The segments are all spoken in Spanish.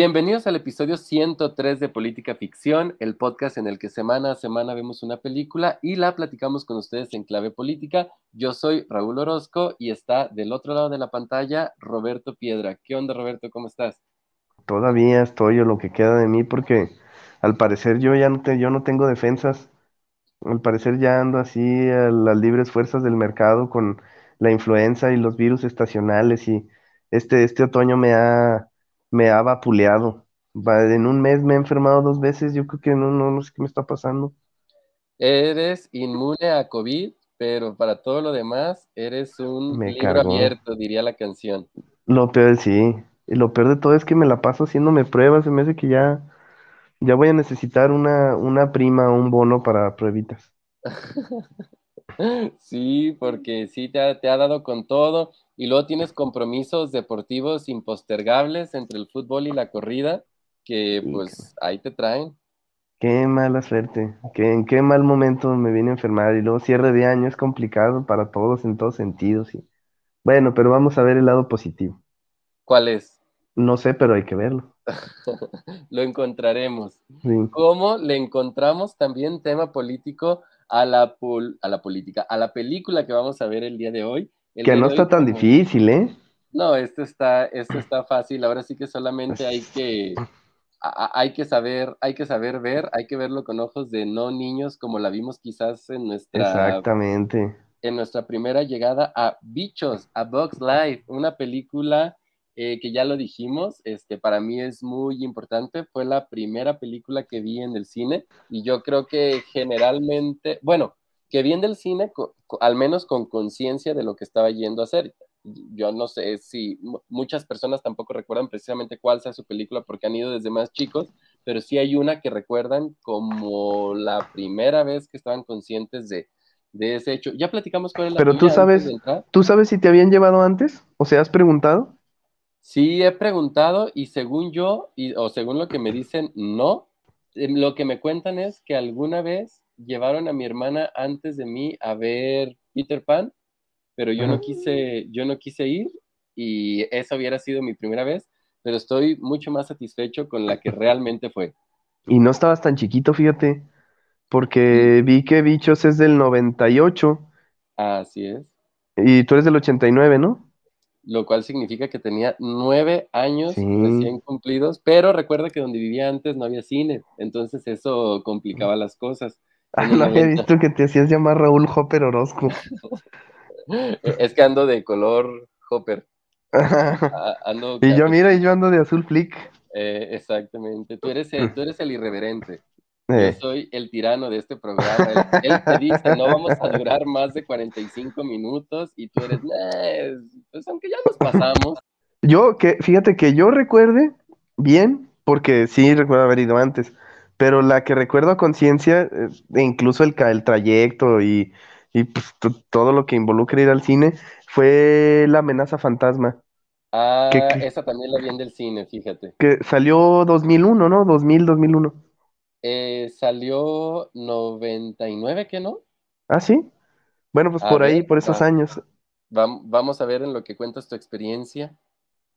Bienvenidos al episodio 103 de Política Ficción, el podcast en el que semana a semana vemos una película y la platicamos con ustedes en clave política. Yo soy Raúl Orozco y está del otro lado de la pantalla Roberto Piedra. ¿Qué onda Roberto? ¿Cómo estás? Todavía estoy o lo que queda de mí porque al parecer yo ya no, te, yo no tengo defensas. Al parecer ya ando así a las libres fuerzas del mercado con la influenza y los virus estacionales y este, este otoño me ha me ha vapuleado. En un mes me he enfermado dos veces, yo creo que no, no, no sé qué me está pasando. Eres inmune a COVID, pero para todo lo demás eres un libro abierto, diría la canción. Lo peor, sí. Y lo peor de todo es que me la paso haciéndome pruebas, se me hace que ya, ya voy a necesitar una, una prima o un bono para pruebitas. Sí, porque sí te ha, te ha dado con todo. Y luego tienes compromisos deportivos impostergables entre el fútbol y la corrida, que pues ahí te traen. Qué mala suerte, que en qué mal momento me vine a enfermar y luego cierre de año es complicado para todos en todos sentidos. Y... Bueno, pero vamos a ver el lado positivo. ¿Cuál es? No sé, pero hay que verlo. Lo encontraremos. ¿Cómo le encontramos también tema político a la, a la política, a la película que vamos a ver el día de hoy? Que no está tan difícil, ¿eh? No, esto está, esto está fácil. Ahora sí que solamente hay que, hay que saber, hay que saber ver, hay que verlo con ojos de no niños como la vimos quizás en nuestra. Exactamente. En nuestra primera llegada a Bichos, a Box Life, una película eh, que ya lo dijimos, este, para mí es muy importante. Fue la primera película que vi en el cine y yo creo que generalmente, bueno, que vi en el cine, al menos con conciencia de lo que estaba yendo a hacer. Yo no sé si muchas personas tampoco recuerdan precisamente cuál sea su película porque han ido desde más chicos, pero sí hay una que recuerdan como la primera vez que estaban conscientes de, ese hecho. Ya platicamos con él. Pero tú sabes, ¿tú sabes si te habían llevado antes? ¿O sea, has preguntado? Sí, he preguntado y según yo, y, o según lo que me dicen, no. Em, lo que me cuentan es que alguna vez llevaron a mi hermana antes de mí a ver Peter Pan, pero yo no quise, yo no quise ir y esa hubiera sido mi primera vez, pero estoy mucho más satisfecho con la que realmente fue. Y no estabas tan chiquito, fíjate, porque vi que Bichos es del 98. Así es. Y tú eres del 89, ¿no? Lo cual significa que tenía nueve años recién cumplidos, pero recuerda que donde vivía antes no había cine, entonces eso complicaba las cosas. Ah, no había visto que te hacías llamar Raúl Hopper Orozco. es que ando de color Hopper. Ah, y yo, mira, y yo ando de azul flick. Eh, exactamente. Tú eres, el, tú eres el irreverente. Yo eh. soy el tirano de este programa. Él, te dice, no vamos a durar más de 45 minutos y tú eres, pues aunque ya nos pasamos. Yo, que, fíjate que yo recuerde bien, porque sí recuerdo haber ido antes, pero la que recuerdo a conciencia, eh, e incluso el, el trayecto y, pues, todo lo que involucra ir al cine, fue La amenaza fantasma. Ah, esa también la vi en del cine, fíjate. Que salió 2001, ¿no? 2000, 2001. Eh, salió 99, ¿qué no? Ah, sí. Bueno, pues por ahí, por esos años. vamos a ver en lo que cuentas tu experiencia.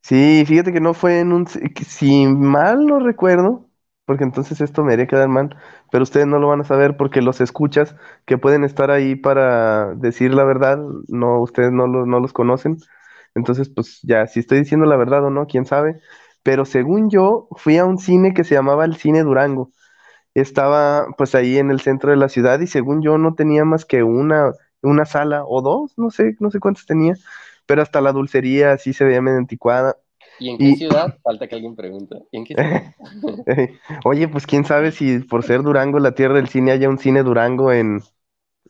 Sí, fíjate que no fue en un... Si mal no recuerdo, porque entonces esto me haría quedar mal, pero ustedes no lo van a saber porque los escuchas que pueden estar ahí para decir la verdad, no, ustedes no, no los conocen, entonces pues ya, si estoy diciendo la verdad o no, quién sabe, pero según yo fui a un cine que se llamaba el Cine Durango, estaba pues ahí en el centro de la ciudad y según yo no tenía más que una, una sala o dos, no sé, no sé cuántas tenía, pero hasta la dulcería así se veía medio anticuada ¿Y en qué ciudad? Falta que alguien pregunte. en qué ciudad? Oye, pues quién sabe si por ser Durango, la tierra del cine, haya un cine Durango en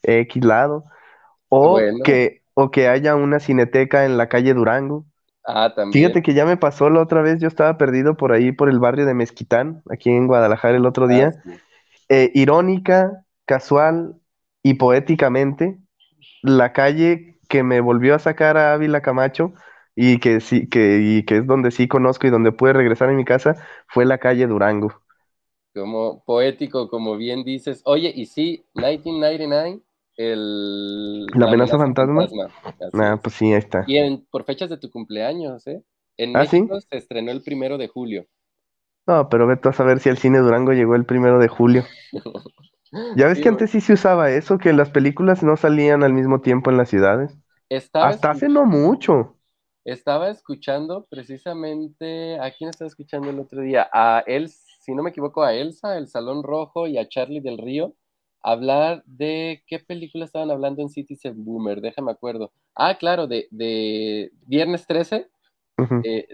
X lado. O, que, o que haya una cineteca en la calle Durango. Ah, también. Fíjate que ya me pasó la otra vez, yo estaba perdido por ahí, por el barrio de Mezquitán, aquí en Guadalajara el otro día. Ah, eh, irónica, casual y poéticamente, la calle que me volvió a sacar a Ávila Camacho y que sí, que, y que es donde sí conozco y donde pude regresar a mi casa, fue la calle Durango. Como poético, como bien dices. Oye, y sí, 1999, el... ¿La amenaza fantasma? Ah, pues sí, ahí está. Y por fechas de tu cumpleaños, ¿eh? En ¿Ah, México se estrenó el primero de julio. No, pero vete a saber si el cine Durango llegó el primero de julio. Ya ves Sí, que antes sí se usaba eso, que las películas no salían al mismo tiempo en las ciudades. Hasta hace no mucho. Estaba escuchando precisamente, ¿a quién estaba escuchando el otro día? A él, si no me equivoco, a Elsa, El Salón Rojo y a Charlie del Río, hablar de qué película estaban hablando en Citizen Boomer, déjame acuerdo. Ah, claro, de, de Viernes 13, Ujú. eh,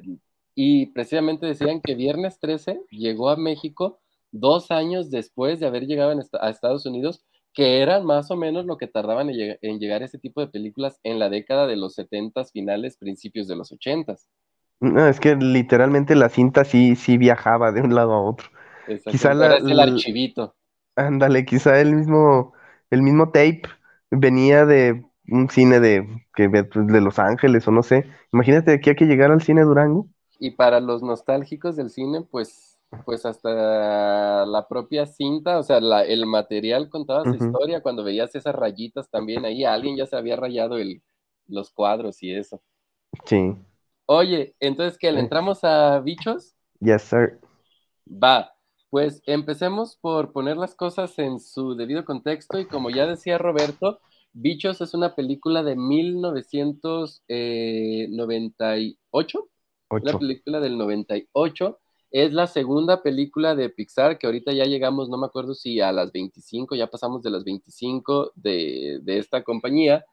y precisamente decían que Viernes 13 llegó a México dos años después de haber llegado en a Estados Unidos, que eran más o menos lo que tardaban en, lleg- en llegar ese tipo de películas en la década de los 70s, finales, principios de los 80s. No, es que literalmente la cinta sí, sí viajaba de un lado a otro. Quizá la, el archivito. ándale, quizá el mismo, el mismo tape venía de un cine de, que, de, pues, de Los Ángeles o no sé. Imagínate de aquí a que llegara al cine Durango. Y para los nostálgicos del cine, pues, pues hasta la propia cinta, o sea, la- el material contaba su historia. Cuando veías esas rayitas también ahí, alguien ya se había rayado el, los cuadros y eso. Sí, Oye, entonces, ¿qué? ¿Le Eh. entramos a bichos? yes, sir. Va. Pues empecemos por poner las cosas en su debido contexto y como ya decía Roberto, Bichos es una película de 1998, una Ocho. película del 98, es la segunda película de Pixar que ahorita ya llegamos, no me acuerdo si a las 25, ya pasamos de las 25 de, de esta compañía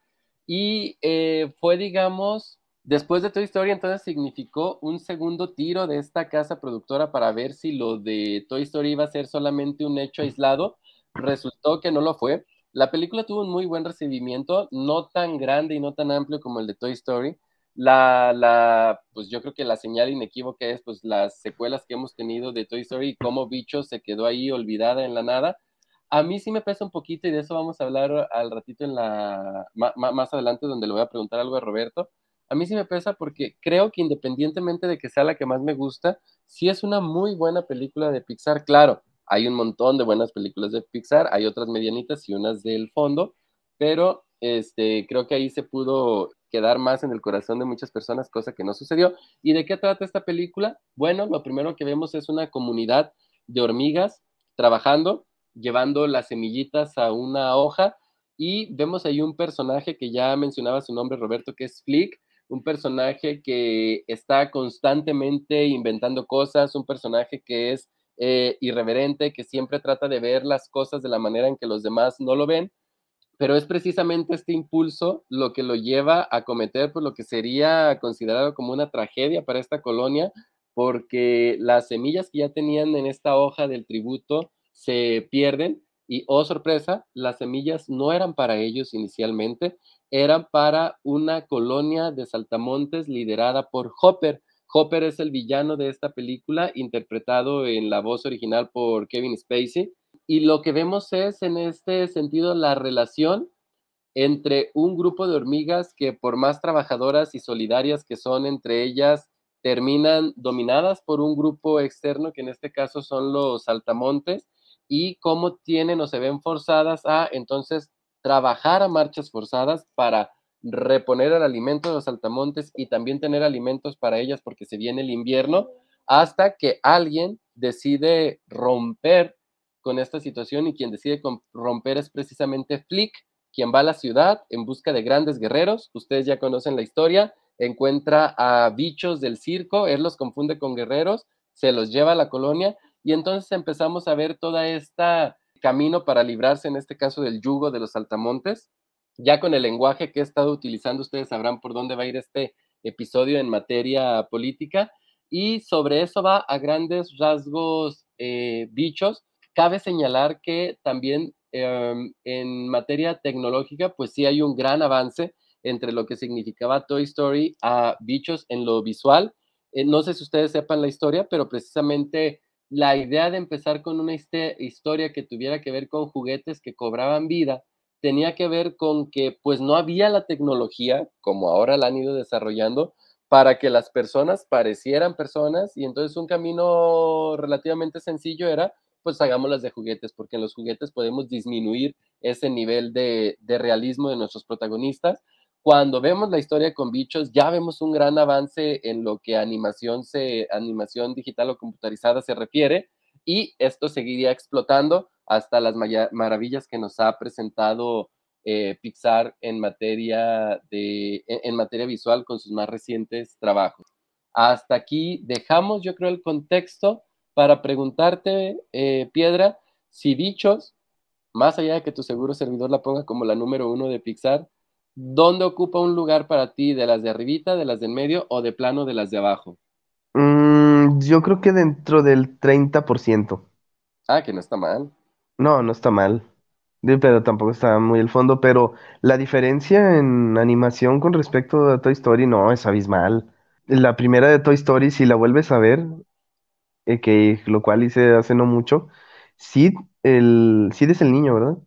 y eh, fue, digamos, después de Toy Story, entonces significó un segundo tiro de esta casa productora para ver si lo de Toy Story iba a ser solamente un hecho aislado. Resultó que no lo fue. La película tuvo un muy buen recibimiento, no tan grande y no tan amplio como el de Toy Story. La, la, pues yo creo que la señal inequívoca es pues las secuelas que hemos tenido de Toy Story y cómo Bicho se quedó ahí olvidada en la nada. A mí sí me pesa un poquito y de eso vamos a hablar al ratito en la más adelante donde le voy a preguntar algo a Roberto. A mí sí me pesa porque creo que independientemente de que sea la que más me gusta, sí es una muy buena película de Pixar. Claro, hay un montón de buenas películas de Pixar, hay otras medianitas y unas del fondo, pero este, creo que ahí se pudo quedar más en el corazón de muchas personas, cosa que no sucedió. ¿Y de qué trata esta película? Bueno, lo primero que vemos es una comunidad de hormigas trabajando, llevando las semillitas a una hoja y vemos ahí un personaje que ya mencionaba su nombre, Roberto, que es Flick, un personaje que está constantemente inventando cosas, un personaje que es eh, irreverente, que siempre trata de ver las cosas de la manera en que los demás no lo ven, pero es precisamente este impulso lo que lo lleva a cometer pues, lo que sería considerado como una tragedia para esta colonia, porque las semillas que ya tenían en esta hoja del tributo se pierden y, oh sorpresa, las semillas no eran para ellos inicialmente, eran para una colonia de saltamontes liderada por Hopper. Hopper es el villano de esta película, interpretado en la voz original por Kevin Spacey. Y lo que vemos es, en este sentido, la relación entre un grupo de hormigas que por más trabajadoras y solidarias que son entre ellas, terminan dominadas por un grupo externo, que en este caso son los saltamontes, y cómo tienen o se ven forzadas a entonces trabajar a marchas forzadas para reponer el alimento de los saltamontes y también tener alimentos para ellas porque se viene el invierno, hasta que alguien decide romper con esta situación y quien decide romper es precisamente Flick, quien va a la ciudad en busca de grandes guerreros. Ustedes ya conocen la historia. Encuentra a bichos del circo, él los confunde con guerreros, se los lleva a la colonia y entonces empezamos a ver toda esta camino para librarse, en este caso, del yugo de los saltamontes. Ya con el lenguaje que he estado utilizando, ustedes sabrán por dónde va a ir este episodio en materia política. Y sobre eso va a grandes rasgos eh, bichos. Cabe señalar que también eh, en materia tecnológica, pues sí hay un gran avance entre lo que significaba Toy Story a bichos en lo visual. Eh, no sé si ustedes sepan la historia, pero precisamente la idea de empezar con una historia que tuviera que ver con juguetes que cobraban vida tenía que ver con que pues no había la tecnología, como ahora la han ido desarrollando, para que las personas parecieran personas y entonces un camino relativamente sencillo era pues hagámoslas de juguetes, porque en los juguetes podemos disminuir ese nivel de, realismo de nuestros protagonistas cuando vemos la historia con bichos, ya vemos un gran avance en lo que animación, se, animación digital o computarizada se refiere, y esto seguiría explotando hasta las maravillas que nos ha presentado eh, Pixar en materia, de, en, materia visual con sus más recientes trabajos. Hasta aquí dejamos, yo creo, el contexto para preguntarte, eh, Piedra, si Bichos, más allá de que tu seguro servidor la ponga como la número uno de Pixar, ¿dónde ocupa un lugar para ti? ¿De las de arribita, de las de en medio o de plano de las de abajo? Mm, yo creo que dentro del 30%. Ah, que no está mal. No, no está mal. Pero tampoco está muy el fondo. Pero la diferencia en animación con respecto a Toy Story no es abismal. La primera de Toy Story, si la vuelves a ver, eh, que lo cual hice hace no mucho, Sid, el, Sid es el niño, ¿verdad?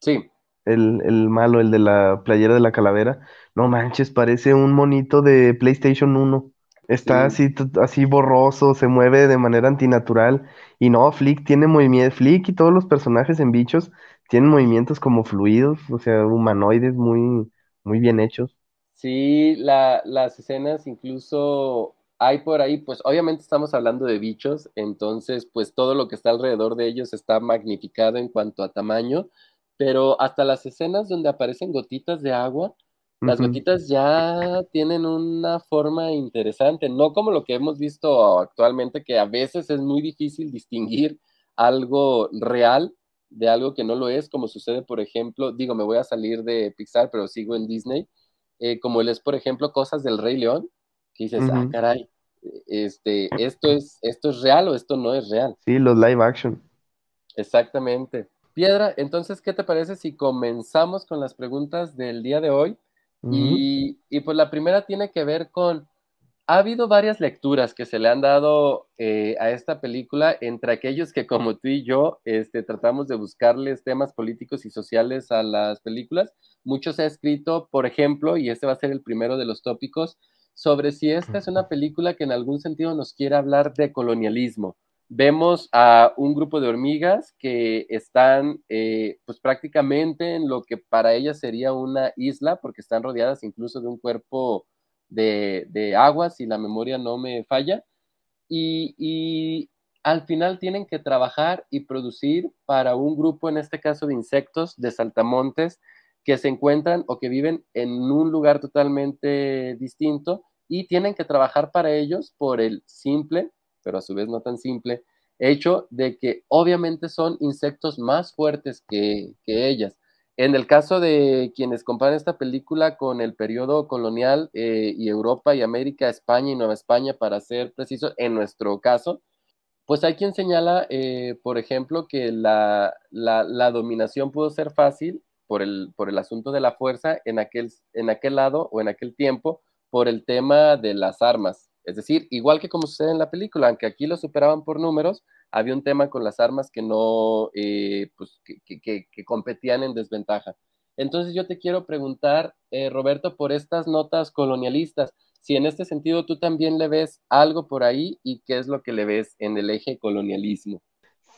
Sí el, el malo, el de la playera de la calavera. No manches, parece un monito de PlayStation 1. Está así, así borroso, se mueve de manera antinatural. Y no, Flick tiene movimiento. Flick y todos los personajes en bichos tienen movimientos como fluidos, o sea, humanoides muy, muy bien hechos. Sí, la, las escenas incluso hay por ahí, pues obviamente estamos hablando de bichos, entonces pues todo lo que está alrededor de ellos está magnificado en cuanto a tamaño, pero hasta las escenas donde aparecen gotitas de agua, las gotitas ya tienen una forma interesante, no como lo que hemos visto actualmente, que a veces es muy difícil distinguir algo real de algo que no lo es, como sucede, por ejemplo, digo, me voy a salir de Pixar, pero sigo en Disney, eh, como él es, por ejemplo, cosas del Rey León, que dices, ah, caray, este, esto es, esto es real o esto no es real. Sí, los live action. Exactamente. Piedra, entonces, ¿qué te parece si comenzamos con las preguntas del día de hoy? y, pues la primera tiene que ver con, ha habido varias lecturas que se le han dado eh, a esta película, entre aquellos que como tú y yo este, tratamos de buscarles temas políticos y sociales a las películas. Mucho se ha escrito, por ejemplo, y este va a ser el primero de los tópicos, sobre si esta es una película que en algún sentido nos quiere hablar de colonialismo. Vemos a un grupo de hormigas que están eh, pues prácticamente en lo que para ellas sería una isla, porque están rodeadas incluso de un cuerpo de, de agua, si la memoria no me falla, y, y, al final tienen que trabajar y producir para un grupo, en este caso de insectos, de saltamontes, que se encuentran o que viven en un lugar totalmente distinto y tienen que trabajar para ellos por el simple pero a su vez no tan simple, hecho de que obviamente son insectos más fuertes que, ellas. En el caso de quienes comparan esta película con el periodo colonial eh, y Europa y América, España y Nueva España, para ser preciso, en nuestro caso, pues hay quien señala, eh, por ejemplo, que la, dominación pudo ser fácil por el, por el asunto de la fuerza en aquel, en aquel lado o en aquel tiempo, por el tema de las armas. Es decir, igual que como sucede en la película, aunque aquí lo superaban por números, había un tema con las armas que no, eh, pues, que, competían en desventaja. Entonces yo te quiero preguntar, eh, Roberto, por estas notas colonialistas, si en este sentido tú también le ves algo por ahí y qué es lo que le ves en el eje colonialismo.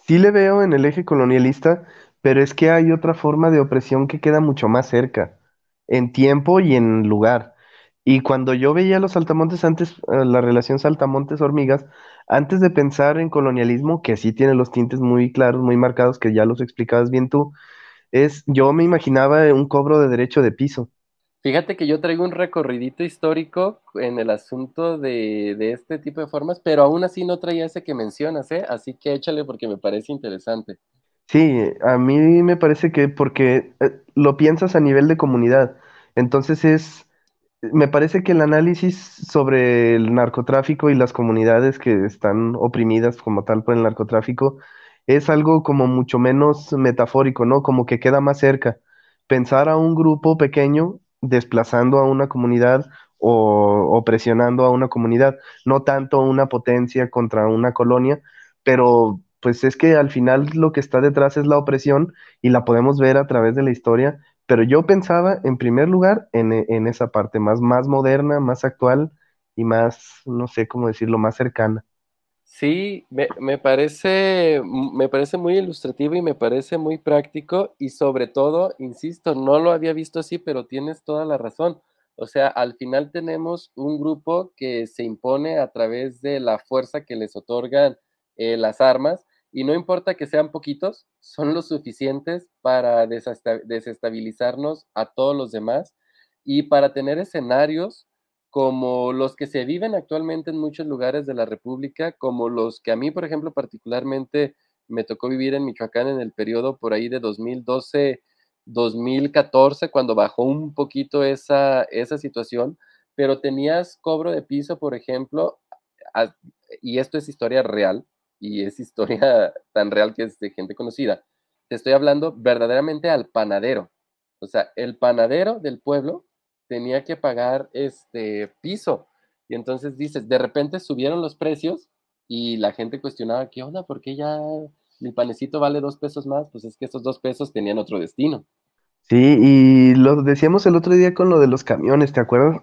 Sí le veo en el eje colonialista, pero es que hay otra forma de opresión que queda mucho más cerca, en tiempo y en lugar. Y cuando yo veía los saltamontes antes, eh, la relación saltamontes-hormigas, antes de pensar en colonialismo, que sí tiene los tintes muy claros, muy marcados, que ya los explicabas bien tú, es, yo me imaginaba un cobro de derecho de piso. Fíjate que yo traigo un recorridito histórico en el asunto de, este tipo de formas, pero aún así no traía ese que mencionas, ¿eh? Así que échale porque me parece interesante. Sí, a mí me parece que porque eh, lo piensas a nivel de comunidad, entonces es me parece que el análisis sobre el narcotráfico y las comunidades que están oprimidas como tal por el narcotráfico es algo como mucho menos metafórico, ¿no? Como que queda más cerca. Pensar a un grupo pequeño desplazando a una comunidad o, presionando a una comunidad, no tanto una potencia contra una colonia, pero pues es que al final lo que está detrás es la opresión y la podemos ver a través de la historia pero yo pensaba en primer lugar en, en esa parte más, más moderna, más actual y más, no sé cómo decirlo, más cercana. Sí, me, me, parece, me parece muy ilustrativo y me parece muy práctico y sobre todo, insisto, no lo había visto así, pero tienes toda la razón. O sea, al final tenemos un grupo que se impone a través de la fuerza que les otorgan eh, las armas y no importa que sean poquitos, son los suficientes para desestabilizarnos a todos los demás y para tener escenarios como los que se viven actualmente en muchos lugares de la República, como los que a mí, por ejemplo, particularmente me tocó vivir en Michoacán en el periodo por ahí de 2012, 2014, cuando bajó un poquito esa, esa situación, pero tenías cobro de piso, por ejemplo, y esto es historia real, y es historia tan real que es de gente conocida. Te estoy hablando verdaderamente al panadero. O sea, el panadero del pueblo tenía que pagar este piso. Y entonces dices, de repente subieron los precios y la gente cuestionaba, ¿qué onda? ¿Por qué ya mi panecito vale dos pesos más? Pues es que esos dos pesos tenían otro destino. Sí, y lo decíamos el otro día con lo de los camiones, ¿te acuerdas?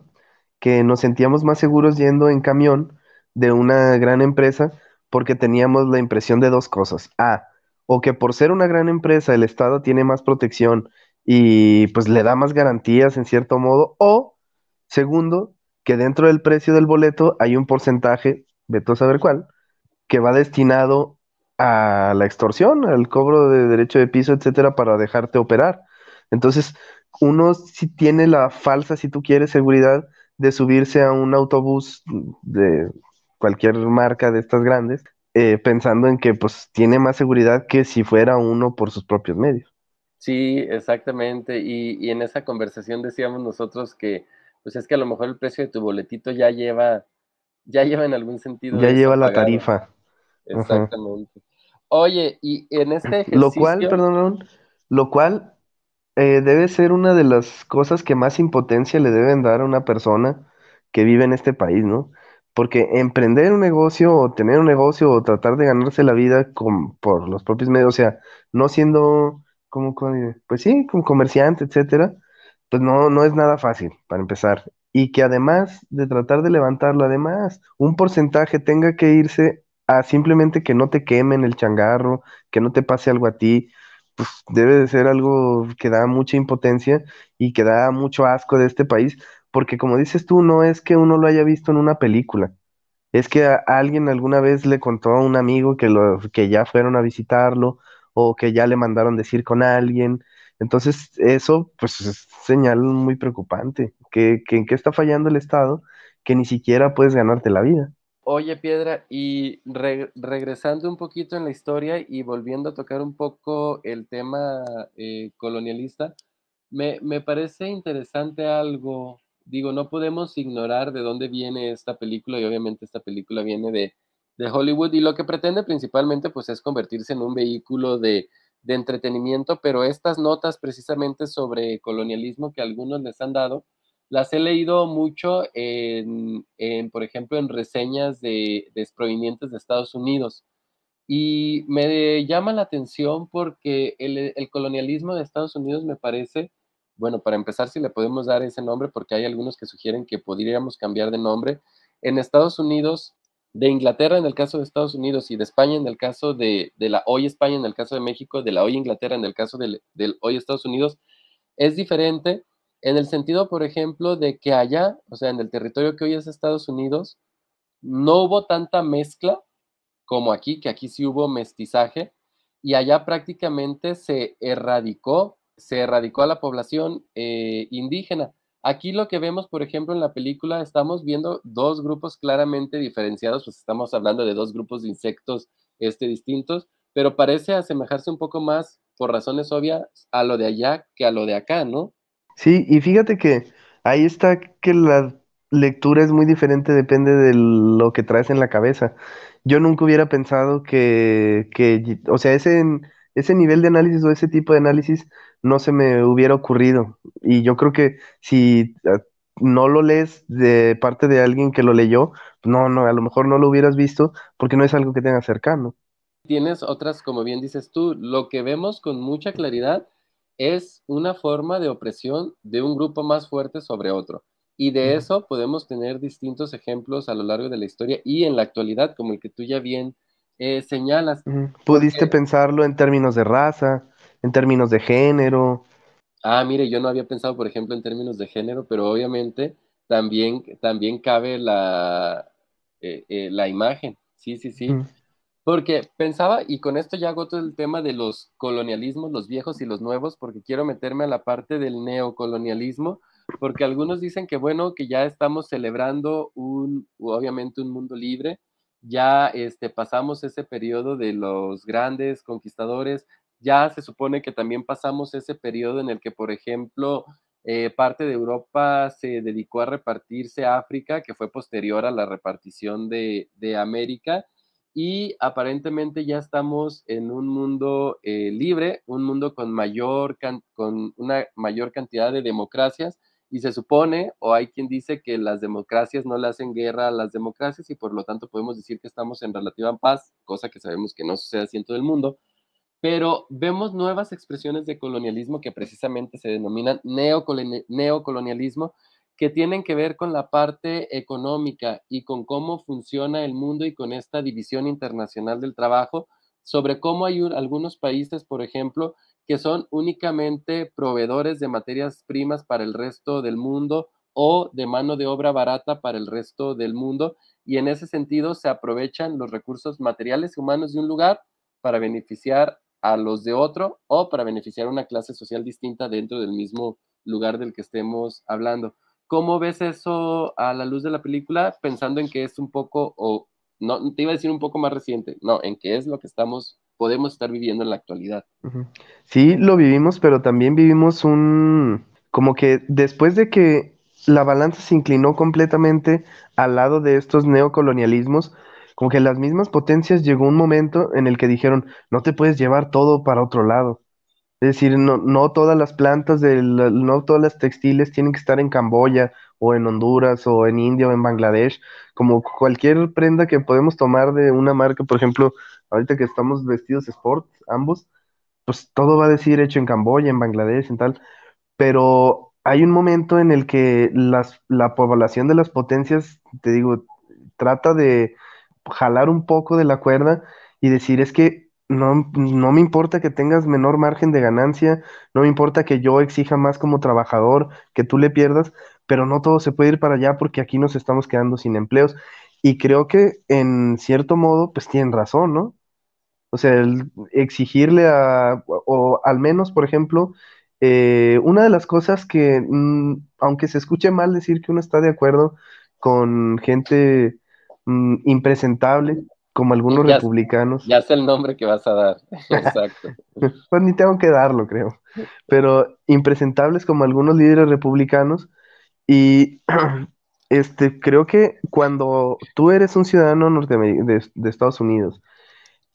Que nos sentíamos más seguros yendo en camión de una gran empresa porque teníamos la impresión de dos cosas. A, o que por ser una gran empresa el Estado tiene más protección y pues le da más garantías en cierto modo. O, segundo, que dentro del precio del boleto hay un porcentaje, veto a saber cuál, que va destinado a la extorsión, al cobro de derecho de piso, etcétera, para dejarte operar. Entonces, uno sí tiene la falsa, si tú quieres, seguridad de subirse a un autobús de cualquier marca de estas grandes, eh, pensando en que pues tiene más seguridad que si fuera uno por sus propios medios. Sí, exactamente. Y, en esa conversación decíamos nosotros que, pues es que a lo mejor el precio de tu boletito ya lleva, ya lleva en algún sentido. Ya lleva la tarifa. Exactamente. Oye, y en este ejercicio... Lo cual, perdón, lo cual eh, debe ser una de las cosas que más impotencia le deben dar a una persona que vive en este país, ¿no? Porque emprender un negocio o tener un negocio o tratar de ganarse la vida con, por los propios medios, o sea, no siendo como, pues sí, como comerciante, etcétera, pues no, no es nada fácil para empezar. Y que además de tratar de levantarlo, además, un porcentaje tenga que irse a simplemente que no te quemen el changarro, que no te pase algo a ti, pues debe de ser algo que da mucha impotencia y que da mucho asco de este país, porque como dices tú, no es que uno lo haya visto en una película, es que a alguien alguna vez le contó a un amigo que, lo, que ya fueron a visitarlo o que ya le mandaron decir con alguien. Entonces, eso pues es señal muy preocupante, que, que en qué está fallando el Estado, que ni siquiera puedes ganarte la vida. Oye, Piedra, y regresando un poquito en la historia y volviendo a tocar un poco el tema eh, colonialista, me, me, parece interesante algo, digo, no podemos ignorar de dónde viene esta película y obviamente esta película viene de, de Hollywood y lo que pretende principalmente pues es convertirse en un vehículo de, de entretenimiento, pero estas notas precisamente sobre colonialismo que algunos les han dado, las he leído mucho en, por ejemplo, en reseñas de, de provenientes de Estados Unidos. Y me llama la atención porque el, colonialismo de Estados Unidos me parece, bueno, para empezar, si le podemos dar ese nombre, porque hay algunos que sugieren que podríamos cambiar de nombre. En Estados Unidos de Inglaterra en el caso de Estados Unidos y de España en el caso de, la hoy España en el caso de México, de la hoy Inglaterra en el caso del, hoy Estados Unidos, es diferente en el sentido, por ejemplo, de que allá, o sea, en el territorio que hoy es Estados Unidos, no hubo tanta mezcla como aquí, que aquí sí hubo mestizaje, y allá prácticamente se erradicó, se erradicó a la población eh, indígena. Aquí lo que vemos, por ejemplo, en la película, estamos viendo dos grupos claramente diferenciados, pues estamos hablando de dos grupos de insectos este, distintos, pero parece asemejarse un poco más, por razones obvias, a lo de allá que a lo de acá, ¿no? Sí, y fíjate que ahí está que la lectura es muy diferente, depende de lo que traes en la cabeza. Yo nunca hubiera pensado que, que o sea, ese, ese nivel de análisis o ese tipo de análisis no se me hubiera ocurrido. Y yo creo que si ah, no lo lees de parte de alguien que lo leyó, no, no, a lo mejor no lo hubieras visto porque no es algo que tenga cercano. Tienes otras, como bien dices tú, lo que vemos con mucha claridad es una forma de opresión de un grupo más fuerte sobre otro. Y de eso podemos tener distintos ejemplos a lo largo de la historia y en la actualidad, como el que tú ya bien eh, señalas. ¿Pudiste pensarlo en términos de raza, en términos de género? Ah, mire, yo no había pensado, por ejemplo, en términos de género, pero obviamente también, también cabe la, eh, eh, la imagen. Sí, sí, sí. Porque pensaba, y con esto ya hago todo el tema de los colonialismos, los viejos y los nuevos, porque quiero meterme a la parte del neocolonialismo, porque algunos dicen que bueno, que ya estamos celebrando un, obviamente un mundo libre, ya este, pasamos ese periodo de los grandes conquistadores, ya se supone que también pasamos ese periodo en el que, por ejemplo, eh, parte de Europa se dedicó a repartirse África, que fue posterior a la repartición de, de América, y aparentemente ya estamos en un mundo eh, libre, un mundo con, mayor con una mayor cantidad de democracias y se supone, o hay quien dice que las democracias no le hacen guerra a las democracias y por lo tanto podemos decir que estamos en relativa paz, cosa que sabemos que no sucede así en todo el mundo, pero vemos nuevas expresiones de colonialismo que precisamente se denominan neocolonialismo que tienen que ver con la parte económica y con cómo funciona el mundo y con esta división internacional del trabajo, sobre cómo hay algunos países, por ejemplo, que son únicamente proveedores de materias primas para el resto del mundo o de mano de obra barata para el resto del mundo, y en ese sentido se aprovechan los recursos materiales y humanos de un lugar para beneficiar a los de otro o para beneficiar a una clase social distinta dentro del mismo lugar del que estemos hablando. ¿Cómo ves eso a la luz de la película, pensando en que es un poco, o no, te iba a decir un poco más reciente, no, en que es lo que estamos, podemos estar viviendo en la actualidad? Sí, lo vivimos, pero también vivimos un, como que después de que la balanza se inclinó completamente al lado de estos neocolonialismos, como que las mismas potencias llegó un momento en el que dijeron, no te puedes llevar todo para otro lado. Es decir, no, no todas las plantas, de no todas las textiles tienen que estar en Camboya o en Honduras o en India o en Bangladesh, como cualquier prenda que podemos tomar de una marca, por ejemplo, ahorita que estamos vestidos sport, ambos, pues todo va a decir hecho en Camboya, en Bangladesh, en tal, pero hay un momento en el que las, la población de las potencias, te digo, trata de jalar un poco de la cuerda y decir, es que no, no me importa que tengas menor margen de ganancia, no me importa que yo exija más como trabajador, que tú le pierdas, pero no todo se puede ir para allá porque aquí nos estamos quedando sin empleos. Y creo que en cierto modo, pues tienen razón, ¿no? O sea, el exigirle a, o al menos, por ejemplo, eh, una de las cosas que, mm, aunque se escuche mal decir que uno está de acuerdo con gente mm, impresentable, como algunos republicanos. Ya sé el nombre que vas a dar. Exacto. pues ni tengo que darlo, creo. Pero impresentables como algunos líderes republicanos. Y este, creo que cuando tú eres un ciudadano de, de Estados Unidos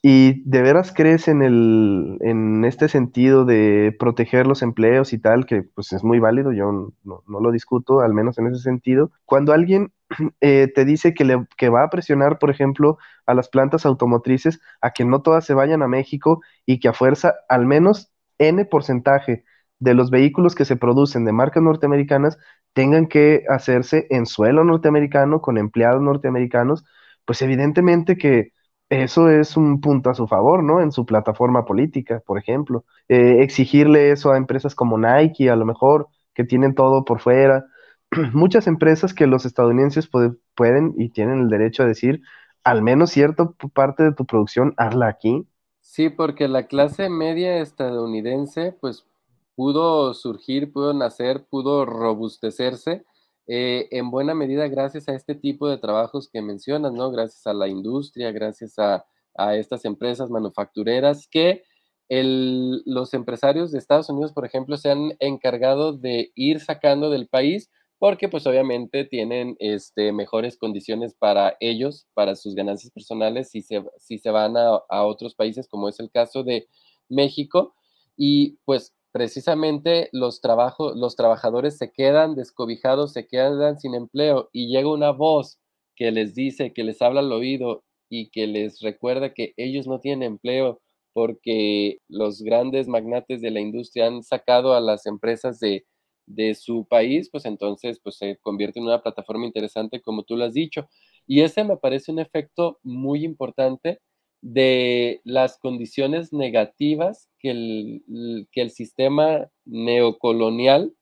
y de veras crees en, el, en este sentido de proteger los empleos y tal, que pues es muy válido, yo no, no lo discuto, al menos en ese sentido. Cuando alguien eh, te dice que, le, que va a presionar, por ejemplo, a las plantas automotrices a que no todas se vayan a México y que a fuerza al menos N porcentaje de los vehículos que se producen de marcas norteamericanas tengan que hacerse en suelo norteamericano con empleados norteamericanos, pues evidentemente que eso es un punto a su favor, ¿no? En su plataforma política, por ejemplo. Eh, exigirle eso a empresas como Nike, a lo mejor, que tienen todo por fuera, muchas empresas que los estadounidenses pueden y tienen el derecho a decir, al menos cierta parte de tu producción, hazla aquí. Sí, porque la clase media estadounidense, pues pudo surgir, pudo nacer, pudo robustecerse eh, en buena medida gracias a este tipo de trabajos que mencionas, ¿no? Gracias a la industria, gracias a, estas empresas manufactureras que los empresarios de Estados Unidos, por ejemplo, se han encargado de ir sacando del país porque pues obviamente tienen este, mejores condiciones para ellos, para sus ganancias personales, si se, si se van a, a otros países, como es el caso de México, y pues precisamente los, trabajos, los trabajadores se quedan descobijados, se quedan sin empleo y llega una voz que les dice, que les habla al oído y que les recuerda que ellos no tienen empleo porque los grandes magnates de la industria han sacado a las empresas de, de su país, pues entonces pues se convierte en una plataforma interesante como tú lo has dicho. Y ese me parece un efecto muy importante de las condiciones negativas que el, que el sistema neocolonial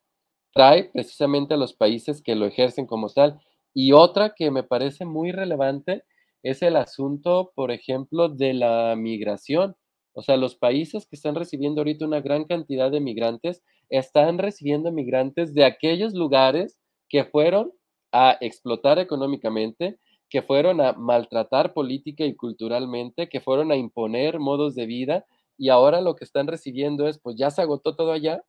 trae precisamente a los países que lo ejercen como tal. Y otra que me parece muy relevante es el asunto, por ejemplo, de la migración. O sea, los países que están recibiendo ahorita una gran cantidad de migrantes están recibiendo migrantes de aquellos lugares que fueron a explotar económicamente, que fueron a maltratar política y culturalmente, que fueron a imponer modos de vida y ahora lo que están recibiendo es, pues ya se agotó todo allá,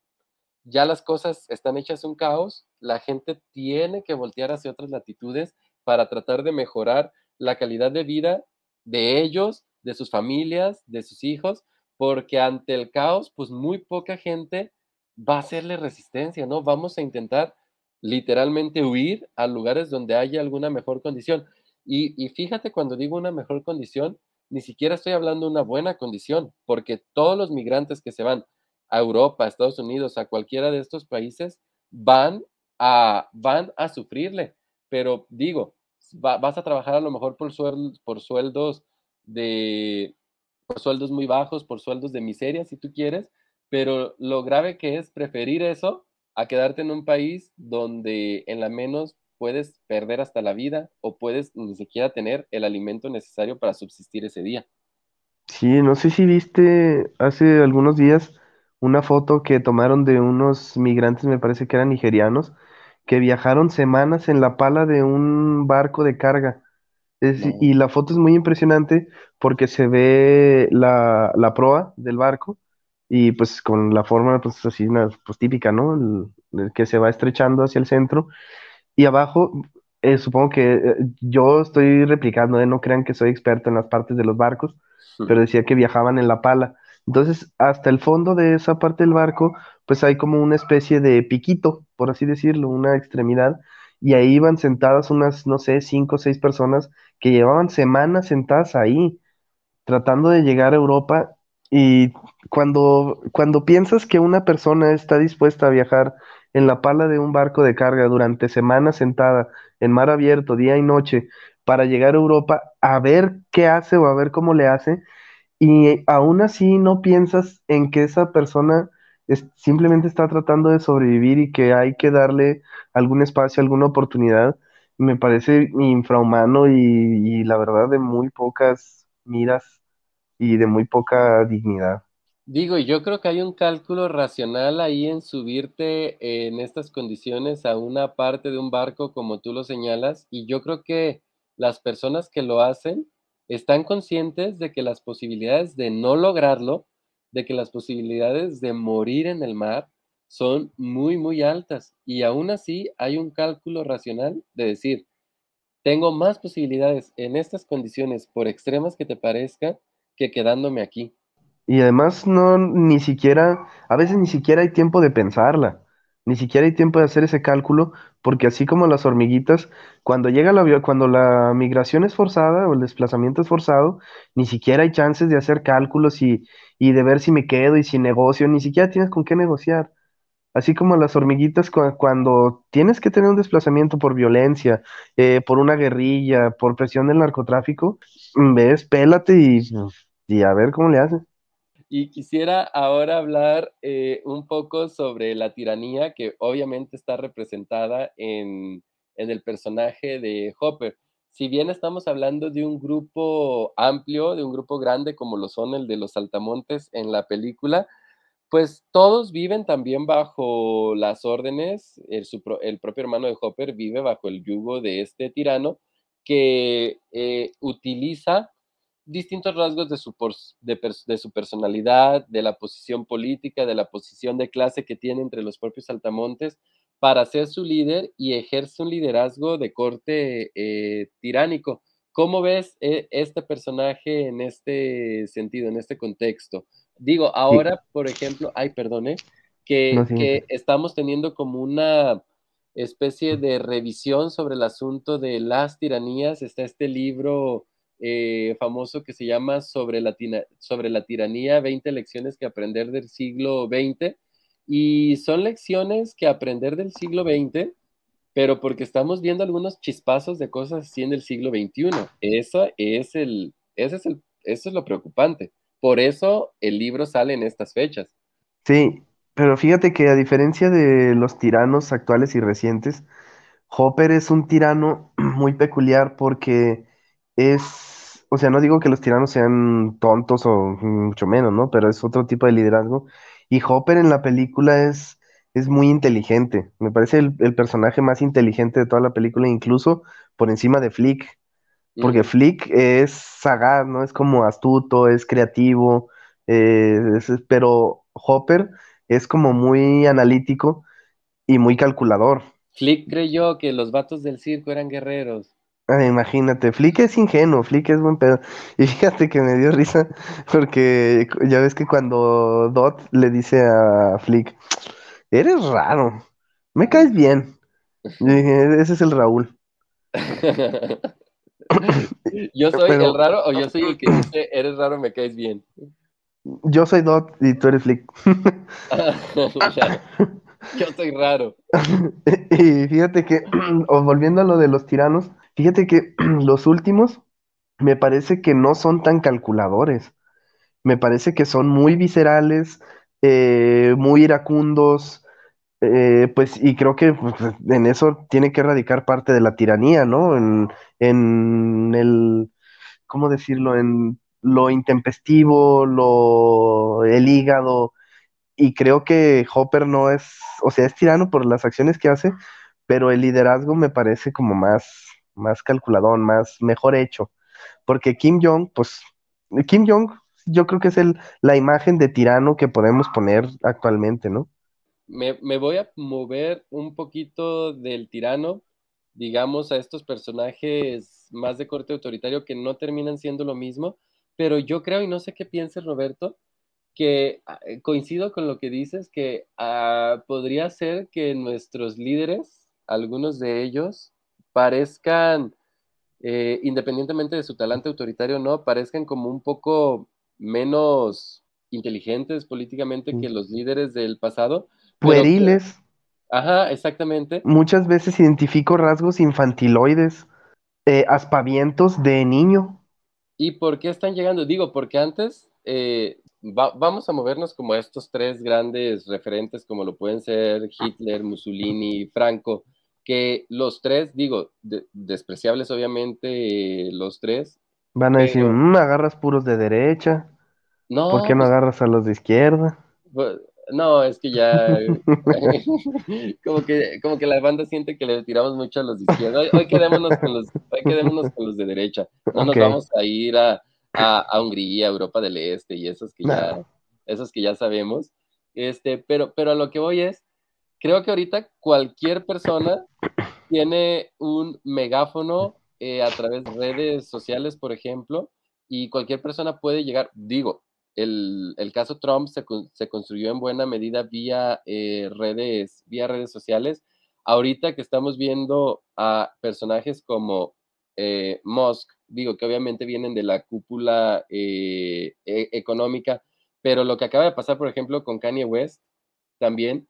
ya las cosas están hechas un caos, la gente tiene que voltear hacia otras latitudes para tratar de mejorar la calidad de vida de ellos, de sus familias, de sus hijos, porque ante el caos, pues muy poca gente va a hacerle resistencia, ¿no? Vamos a intentar literalmente huir a lugares donde haya alguna mejor condición. Y, fíjate, cuando digo una mejor condición, ni siquiera estoy hablando de una buena condición, porque todos los migrantes que se van a Europa, a Estados Unidos, a cualquiera de estos países, van a, van a sufrirle. Pero digo, vas a trabajar a lo mejor por, sueldos, por sueldos de por sueldos muy bajos, por sueldos de miseria, si tú quieres, pero lo grave que es preferir eso a quedarte en un país donde en la menos puedes perder hasta la vida o puedes ni siquiera tener el alimento necesario para subsistir ese día. Sí, no sé si viste hace algunos días una foto que tomaron de unos migrantes, me parece que eran nigerianos, que viajaron semanas en la pala de un barco de carga. y la foto es muy impresionante porque se ve la, proa del barco y pues con la forma pues así pues típica, ¿no? el que se va estrechando hacia el centro y abajo, eh, supongo que eh, yo estoy replicando, ¿eh? no crean que soy experto en las partes de los barcos, pero decía que viajaban en la pala. Entonces, hasta el fondo de esa parte del barco, pues hay como una especie de piquito, por así decirlo, una extremidad, y ahí iban sentadas unas, no sé, cinco o seis personas que llevaban semanas sentadas ahí, tratando de llegar a Europa. Y cuando, cuando piensas que una persona está dispuesta a viajar en la pala de un barco de carga durante semanas sentada en mar abierto, día y noche, para llegar a Europa a ver qué hace o a ver cómo le hace, y aún así no piensas en que esa persona simplemente está tratando de sobrevivir y que hay que darle algún espacio, alguna oportunidad, me parece infrahumano y, y la verdad de muy pocas miras y de muy poca dignidad. Digo, yo creo que hay un cálculo racional ahí en subirte en estas condiciones a una parte de un barco como tú lo señalas, y yo creo que las personas que lo hacen están conscientes de que las posibilidades de no lograrlo, de que las posibilidades de morir en el mar son muy, muy altas, y aún así hay un cálculo racional de decir, tengo más posibilidades en estas condiciones, por extremas que te parezca, que quedándome aquí. Y además no, ni siquiera, a veces ni siquiera hay tiempo de pensarla, ni siquiera hay tiempo de hacer ese cálculo, porque así como las hormiguitas, cuando llega la, cuando la migración es forzada o el desplazamiento es forzado, ni siquiera hay chances de hacer cálculos y, y de ver si me quedo y si negocio, ni siquiera tienes con qué negociar. Así como las hormiguitas cuando tienes que tener un desplazamiento por violencia, eh, por una guerrilla, por presión del narcotráfico, ves, pélate y, y a ver cómo le haces. Y quisiera ahora hablar eh, un poco sobre la tiranía que obviamente está representada en, en el personaje de Hopper. Si bien estamos hablando de un grupo amplio, de un grupo grande como lo son el de los Altamontes en la película, pues todos viven también bajo las órdenes, el, el, propio hermano de Hopper vive bajo el yugo de este tirano que eh, utiliza distintos rasgos de su, de, su personalidad, de la posición política, de la posición de clase que tiene entre los propios altamontes para ser su líder y ejerce un liderazgo de corte eh, tiránico. ¿Cómo ves eh, este personaje en este sentido, en este contexto? Digo, ahora, por ejemplo, ay, perdone, que, que estamos teniendo como una especie de revisión sobre el asunto de las tiranías. Está este libro eh, famoso que se llama sobre la, sobre la tiranía, 20 lecciones que aprender del siglo XX. Y son lecciones que aprender del siglo XX, pero porque estamos viendo algunos chispazos de cosas así en el siglo XXI. Eso es, el, ese es el, eso es lo preocupante. Por eso el libro sale en estas fechas. Sí, pero fíjate que a diferencia de los tiranos actuales y recientes, Hopper es un tirano muy peculiar porque es, o sea, no digo que los tiranos sean tontos o mucho menos, ¿no? Pero es otro tipo de liderazgo. Y Hopper en la película es, es muy inteligente. Me parece el, el personaje más inteligente de toda la película, incluso por encima de Flick. Porque Flick es sagaz, ¿no? Es como astuto, es creativo, eh, pero Hopper es como muy analítico y muy calculador. Flick creyó que los vatos del circo eran guerreros. Ah, imagínate, Flick es ingenuo, Flick es buen pedo. Y fíjate que me dio risa porque ya ves que cuando Dot le dice a Flick, eres raro, me caes bien. dije, ese es el Raúl. ¿Yo soy el raro o yo soy el que dice, eres raro, me caes bien? Yo soy Dot y tú eres Flick. yo soy raro. y fíjate que, volviendo a lo de los tiranos, fíjate que los últimos me parece que no son tan calculadores. Me parece que son muy viscerales, eh, muy iracundos, eh, pues, y creo que pues, en eso tiene que radicar parte de la tiranía, ¿no? En, en el, ¿cómo decirlo? En lo intempestivo, lo, el hígado, y creo que Hopper no es, o sea, es tirano por las acciones que hace, pero el liderazgo me parece como más, más calculadón, más, mejor hecho, porque Kim Jong, pues, Kim Jong, yo creo que es el, la imagen de tirano que podemos poner actualmente, ¿no? me, me, voy a mover un poquito del tirano, digamos, a estos personajes más de corte autoritario que no terminan siendo lo mismo, pero yo creo, y no sé qué pienses, Roberto, que ah, eh, coincido con lo que dices, que uh, podría ser que nuestros líderes, algunos de ellos, parezcan, eh, independientemente de su talante autoritario o no, parezcan como un poco menos inteligentes políticamente que los líderes del pasado, pueriles. ajá, exactamente. Muchas veces identifico rasgos infantiloides, eh, aspavientos de niño. ¿Y por qué están llegando? Digo, porque antes eh, vamos a movernos como estos tres grandes referentes, como lo pueden ser Hitler, Mussolini, Franco, que los tres, digo, despreciables obviamente los tres. Van a decir, mm, agarras puros de derecha. No. ¿Por qué no pues agarras a los de izquierda? Pues, no, es que ya como que como que la banda siente que le tiramos mucho a los de izquierda. Hoy, quedémonos, con los, hoy quedémonos con los de derecha. No nos vamos a ir a, a, Hungría, Europa del Este y esos que ya esos que ya sabemos. Este, pero pero a lo que voy es creo que ahorita cualquier persona tiene un megáfono eh, a través de redes sociales, por ejemplo, y cualquier persona puede llegar, digo, el, caso Trump se, construyó en buena medida vía, eh, redes, vía redes sociales. Ahorita que estamos viendo a personajes como eh, Musk, digo que obviamente vienen de la cúpula eh, e, económica, pero lo que acaba de pasar, por ejemplo, con Kanye West, también,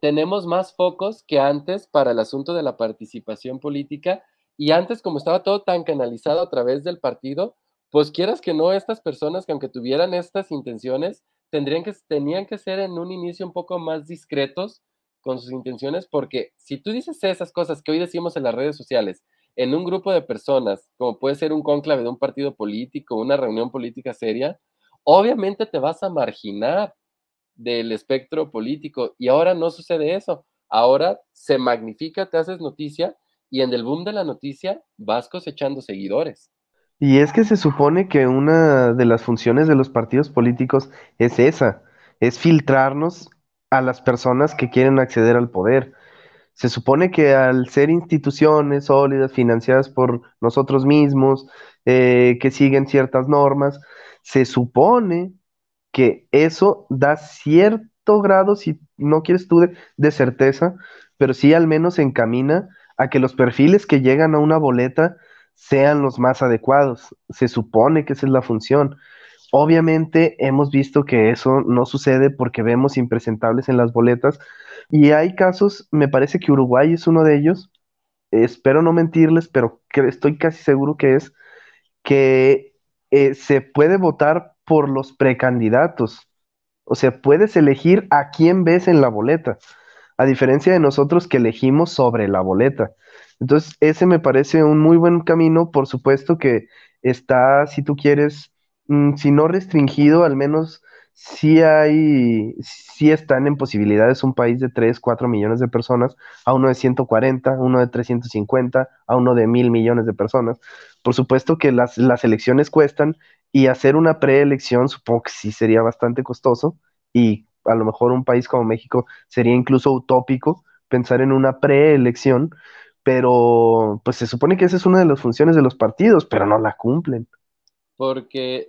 tenemos más focos que antes para el asunto de la participación política y antes como estaba todo tan canalizado a través del partido, pues quieras que no, estas personas que aunque tuvieran estas intenciones, tendrían que, tenían que ser en un inicio un poco más discretos con sus intenciones, porque si tú dices esas cosas que hoy decimos en las redes sociales, en un grupo de personas, como puede ser un cónclave de un partido político, una reunión política seria, obviamente te vas a marginar del espectro político y ahora no sucede eso. Ahora se magnifica, te haces noticia y en el boom de la noticia vas cosechando seguidores. Y es que se supone que una de las funciones de los partidos políticos es esa, es filtrarnos a las personas que quieren acceder al poder. Se supone que al ser instituciones sólidas, financiadas por nosotros mismos, eh, que siguen ciertas normas, se supone que eso da cierto grado, si no quieres tú, de, de certeza, pero sí al menos encamina a que los perfiles que llegan a una boleta sean los más adecuados. Se supone que esa es la función. Obviamente hemos visto que eso no sucede porque vemos impresentables en las boletas y hay casos, me parece que Uruguay es uno de ellos, espero no mentirles, pero estoy casi seguro que es que eh, se puede votar por los precandidatos. O sea, puedes elegir a quién ves en la boleta, a diferencia de nosotros que elegimos sobre la boleta. Entonces, ese me parece un muy buen camino, por supuesto que está, si tú quieres, si no restringido, al menos sí hay, sí están en posibilidades un país de 3, 4 millones de personas, a uno de 140, a uno de 350, a uno de mil millones de personas. Por supuesto que las, las elecciones cuestan y hacer una preelección supongo que sí sería bastante costoso y a lo mejor un país como México sería incluso utópico pensar en una preelección, pero pues se supone que esa es una de las funciones de los partidos, pero no la cumplen. Porque,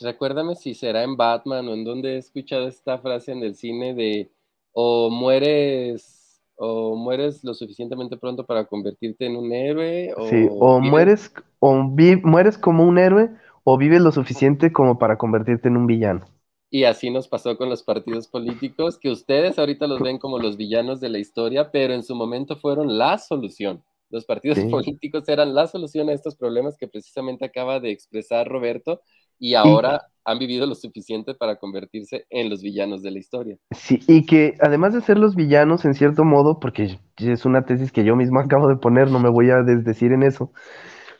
recuérdame si será en Batman o en donde he escuchado esta frase en el cine de o mueres o mueres lo suficientemente pronto para convertirte en un héroe o, sí, o mueres o mueres como un héroe o vives lo suficiente como para convertirte en un villano. Y así nos pasó con los partidos políticos, que ustedes ahorita los ven como los villanos de la historia, pero en su momento fueron la solución. Los partidos políticos eran la solución a estos problemas que precisamente acaba de expresar Roberto y ahora han vivido lo suficiente para convertirse en los villanos de la historia. Sí, y que además de ser los villanos en cierto modo, porque es una tesis que yo mismo acabo de poner, no me voy a desdecir en eso,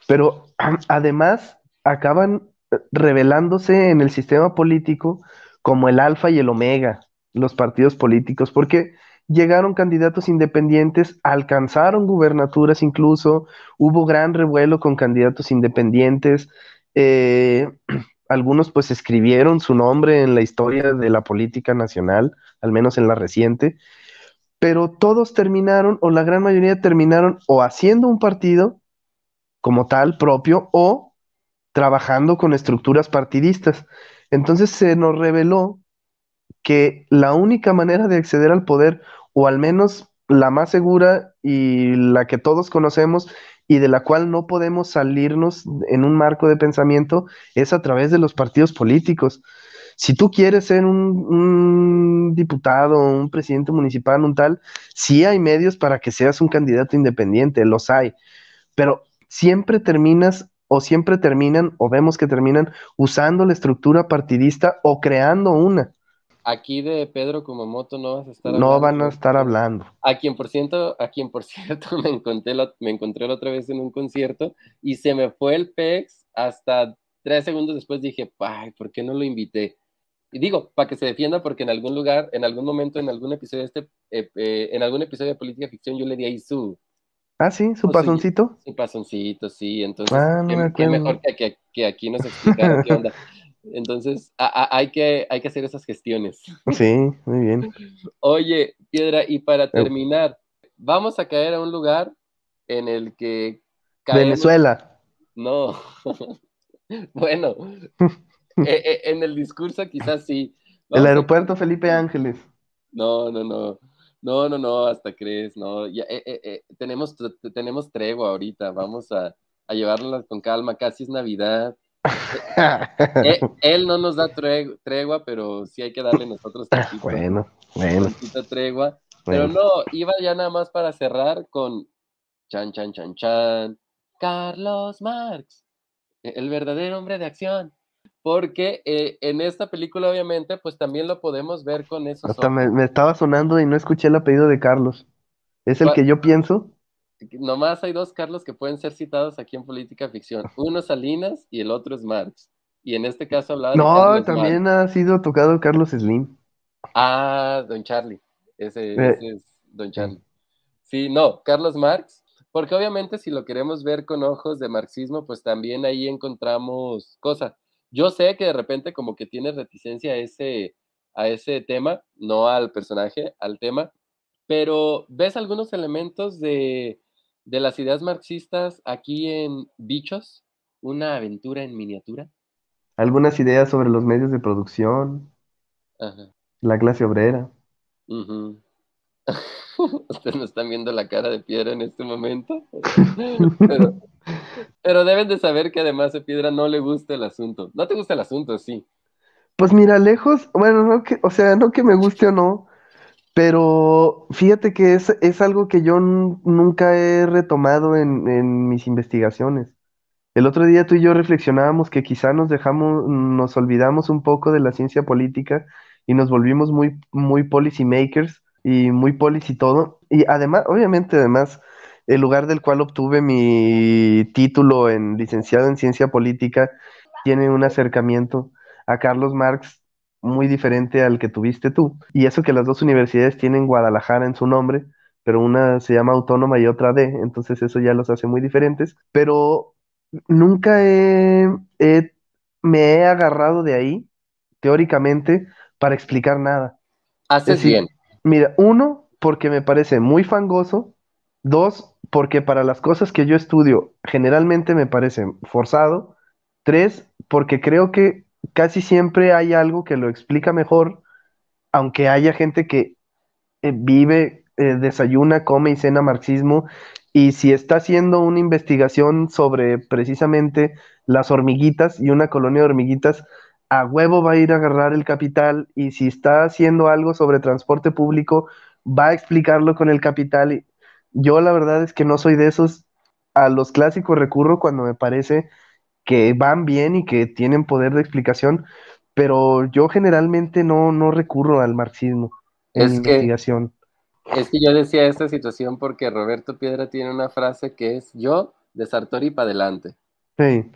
pero además acaban revelándose en el sistema político como el alfa y el omega, los partidos políticos, porque llegaron candidatos independientes, alcanzaron gubernaturas incluso, hubo gran revuelo con candidatos independientes, eh, algunos pues escribieron su nombre en la historia de la política nacional, al menos en la reciente, pero todos terminaron, o la gran mayoría terminaron o haciendo un partido como tal propio, o trabajando con estructuras partidistas. Entonces se nos reveló que la única manera de acceder al poder, o al menos la más segura y la que todos conocemos y de la cual no podemos salirnos en un marco de pensamiento, es a través de los partidos políticos. Si tú quieres ser un, diputado, un presidente municipal, un tal, sí hay medios para que seas un candidato independiente, los hay, pero siempre terminas o siempre terminan, o vemos que terminan usando la estructura partidista o creando una. Aquí de Pedro Kumamoto no vas a estar hablando. No van a estar hablando. A quien por cierto, a quien por cierto me encontré, la, me encontré la otra vez en un concierto y se me fue el PEX hasta tres segundos después dije, ay, ¿por qué no lo invité? Y digo, para que se defienda, porque en algún lugar, en algún momento, en algún episodio de este, eh, eh, en algún episodio de política ficción, yo le di ahí su, Ah, sí, su pasoncito. Su pasoncito, sí. Entonces, ah, qué, mejor que, que, aquí nos explicara qué onda. Entonces, hay, que, hay que hacer esas gestiones. Sí, muy bien. Oye, Piedra, y para terminar, vamos a caer a un lugar en el que... Venezuela. No. bueno, e, e, en el discurso quizás sí. el aeropuerto Felipe Ángeles. No, no, no. No, no, no, hasta crees, no. Ya, eh, eh, eh, tenemos, tenemos tregua ahorita, vamos a, a llevarla con calma, casi es Navidad. él no nos da tregua, pero sí hay que darle nosotros tantito, bueno, bueno. tregua. Pero no, iba ya nada más para cerrar con chan, chan, chan, chan. Carlos Marx, e, el verdadero hombre de acción porque eh, en esta película obviamente pues también lo podemos ver con esos Hasta me, estaba sonando y no escuché el apellido de Carlos. ¿Es el que yo pienso? Nomás hay dos Carlos que pueden ser citados aquí en Política Ficción. Uno es Salinas y el otro es Marx. Y en este caso hablaba No, también ha sido tocado Carlos Slim. Ah, Don Charlie. Ese, eh, ese es Don Charlie. Sí, no, Carlos Marx. Porque obviamente si lo queremos ver con ojos de marxismo, pues también ahí encontramos cosas yo sé que de repente como que tienes reticencia a ese, a ese tema, no al personaje, al tema, pero ¿ves algunos elementos de, las ideas marxistas aquí en Bichos? ¿Una aventura en miniatura? Algunas ideas sobre los medios de producción, la clase obrera. Ustedes no están viendo la cara de piedra en este momento. Pero, pero, deben de saber que además a piedra no le gusta el asunto. ¿No te gusta el asunto? Sí. Pues mira, lejos, bueno, no que, o sea, no que me guste o no, pero fíjate que es, es algo que yo nunca he retomado en, en mis investigaciones. El otro día tú y yo reflexionábamos que quizá nos dejamos, nos olvidamos un poco de la ciencia política y nos volvimos muy, muy policy makers y muy policy todo. Y además, obviamente, además, el lugar del cual obtuve mi título en licenciado en ciencia política tiene un acercamiento a Carlos Marx muy diferente al que tuviste tú. Y eso que las dos universidades tienen Guadalajara en su nombre, pero una se llama autónoma y otra D, entonces eso ya los hace muy diferentes. Pero nunca he, me he agarrado de ahí, teóricamente, para explicar nada. Haces bien. Mira, uno, porque me parece muy fangoso. Dos, porque para las cosas que yo estudio generalmente me parece forzado. Tres, porque creo que casi siempre hay algo que lo explica mejor, aunque haya gente que eh, vive, eh, desayuna, come y cena marxismo, y si está haciendo una investigación sobre precisamente las hormiguitas y una colonia de hormiguitas, a huevo va a ir a agarrar el capital, y si está haciendo algo sobre transporte público, va a explicarlo con el capital. Yo la verdad es que no soy de esos, a los clásicos recurro cuando me parece que van bien y que tienen poder de explicación, pero yo generalmente no, no recurro al marxismo en investigación. Es que yo decía esta situación porque Roberto Piedra tiene una frase que es yo de Sartori para adelante. Sí,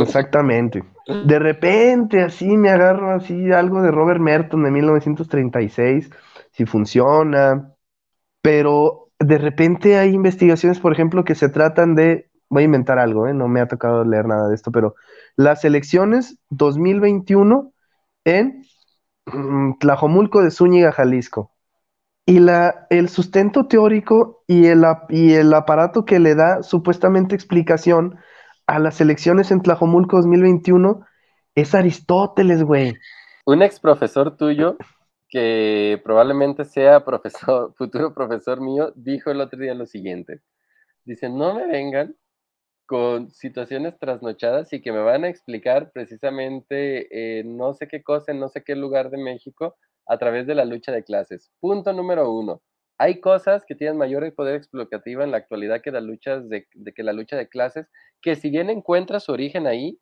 exactamente. De repente así me agarro así algo de Robert Merton de 1936, si funciona, pero de repente hay investigaciones, por ejemplo, que se tratan de voy a inventar algo, ¿eh? no me ha tocado leer nada de esto, pero las elecciones 2021 en mm, Tlajomulco de Zúñiga, Jalisco. Y la, el sustento teórico y el, y el aparato que le da supuestamente explicación a las elecciones en Tlajomulco 2021 es Aristóteles, güey. Un ex profesor tuyo, que probablemente sea profesor, futuro profesor mío, dijo el otro día lo siguiente. Dice, no me vengan con situaciones trasnochadas y que me van a explicar precisamente eh, no sé qué cosa en no sé qué lugar de México a través de la lucha de clases. Punto número uno. Hay cosas que tienen mayor poder explicativo en la actualidad que, la lucha de, que la lucha de clases, que si bien encuentra su origen ahí,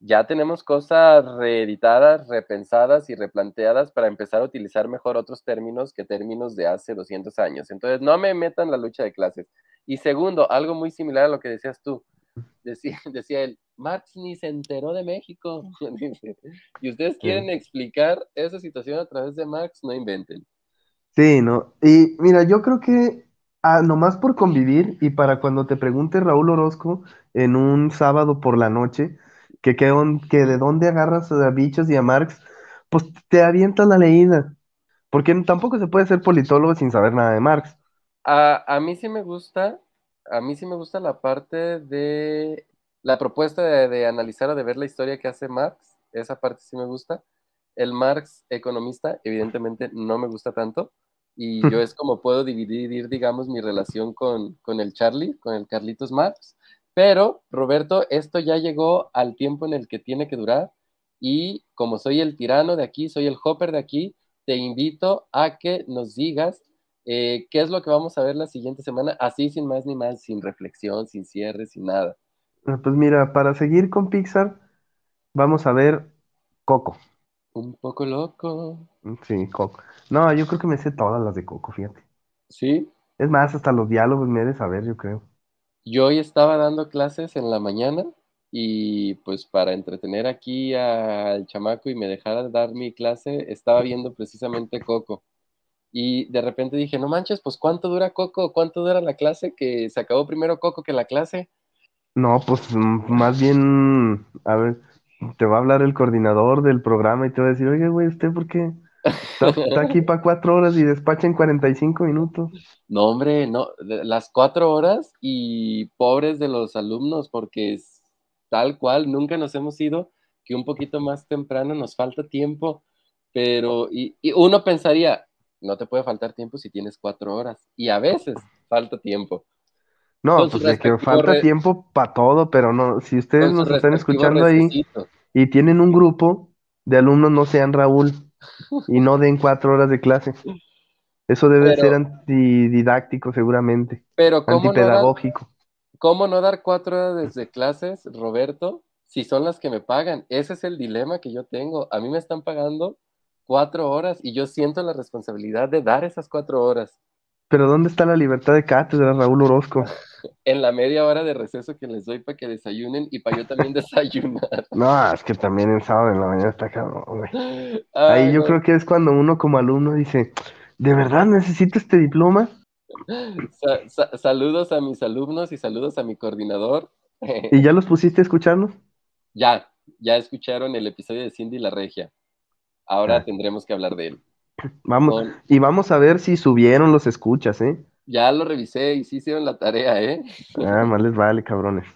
ya tenemos cosas reeditadas, repensadas y replanteadas para empezar a utilizar mejor otros términos que términos de hace 200 años. Entonces, no me metan la lucha de clases. Y segundo, algo muy similar a lo que decías tú, decía, decía él, Marx ni se enteró de México. y ustedes quieren explicar esa situación a través de Marx, no inventen. Sí, no. Y mira, yo creo que ah, nomás por convivir y para cuando te pregunte Raúl Orozco en un sábado por la noche, que, que, que de dónde agarras a bichos y a Marx, pues te avientas la leída. Porque tampoco se puede ser politólogo sin saber nada de Marx. A, a mí sí me gusta a mí sí me gusta la parte de la propuesta de, analizar o de ver la historia que hace Marx. Esa parte sí me gusta. El Marx economista, evidentemente, no me gusta tanto. Y yo es como puedo dividir, digamos, mi relación con, con el Charlie, con el Carlitos Marx. Pero, Roberto, esto ya llegó al tiempo en el que tiene que durar. Y como soy el tirano de aquí, soy el hopper de aquí, te invito a que nos digas eh, ¿Qué es lo que vamos a ver la siguiente semana? Así, sin más ni más, sin reflexión, sin cierre, sin nada. Ah, pues mira, para seguir con Pixar, vamos a ver Coco. Un poco loco. Mm, sí, Coco. No, yo creo que me sé todas las de Coco, fíjate. ¿Sí? Es más, hasta los diálogos me he de saber, yo creo. Yo hoy estaba dando clases en la mañana y pues para entretener aquí al chamaco y me dejara dar mi clase, estaba viendo precisamente Coco. Y de repente dije, no manches, pues ¿cuánto dura Coco? ¿Cuánto dura la clase? Que se acabó primero Coco que la clase. No, pues más bien, a ver, te va a hablar el coordinador del programa y te va a decir, oye, güey, ¿usted por qué? Está, aquí para cuatro horas y despacha en 45 minutos. No, hombre, no, las cuatro horas y pobres de los alumnos, porque es tal cual, nunca nos hemos ido, que un poquito más temprano nos falta tiempo, pero, y, y uno pensaría, no te puede faltar tiempo si tienes cuatro horas. Y a veces falta tiempo. No, Con pues de que falta re- tiempo para todo, pero no, si ustedes nos están escuchando ahí y tienen un grupo de alumnos, no sean Raúl y no den cuatro horas de clase. Eso debe Pero- ser antididáctico seguramente, Pero ¿cómo no, dar, antipedagógico. ¿cómo no dar cuatro horas de clases, Roberto, si son las que me pagan? Ese es el dilema que yo tengo. A mí me están pagando cuatro horas y yo siento la responsabilidad de dar esas cuatro horas. Pero ¿dónde está la libertad de cátedra, Raúl Orozco? En la media hora de receso que les doy para que desayunen y para yo también desayunar. No, es que también el sábado en la mañana está cabrón, güey. Ay, Ahí yo creo que es cuando uno como alumno dice, ¿de verdad necesito este diploma? Sa- sa- saludos a mis alumnos y saludos a mi coordinador. ¿Y ya los pusiste a escucharnos? ya, ya escucharon el episodio de Cindy la Regia. Ahora Ah. tendremos que hablar de él. Vamos, Con- y vamos a ver si subieron los escuchas, ¿eh? ya lo revisé y sí hicieron la tarea, ¿eh? Ah, más les vale, cabrones.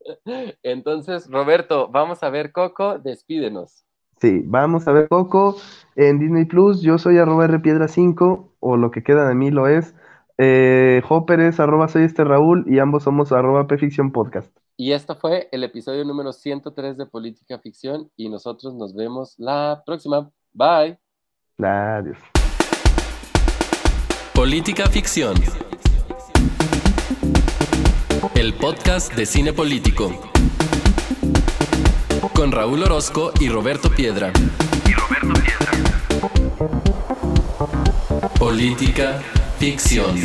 Entonces, Roberto, vamos a ver Coco, despídenos. Sí, vamos a ver Coco en Disney Plus. Yo soy arroba rpiedra5, o lo que queda de mí lo es. Eh, Hopper es arroba soy este Raúl y ambos somos arroba Pficción Podcast. Y esto fue el episodio número 103 de Política Ficción y nosotros nos vemos la próxima. Bye. Adiós. Política Ficción. El podcast de cine político. Con Raúl Orozco y Roberto Piedra. Política Ficción.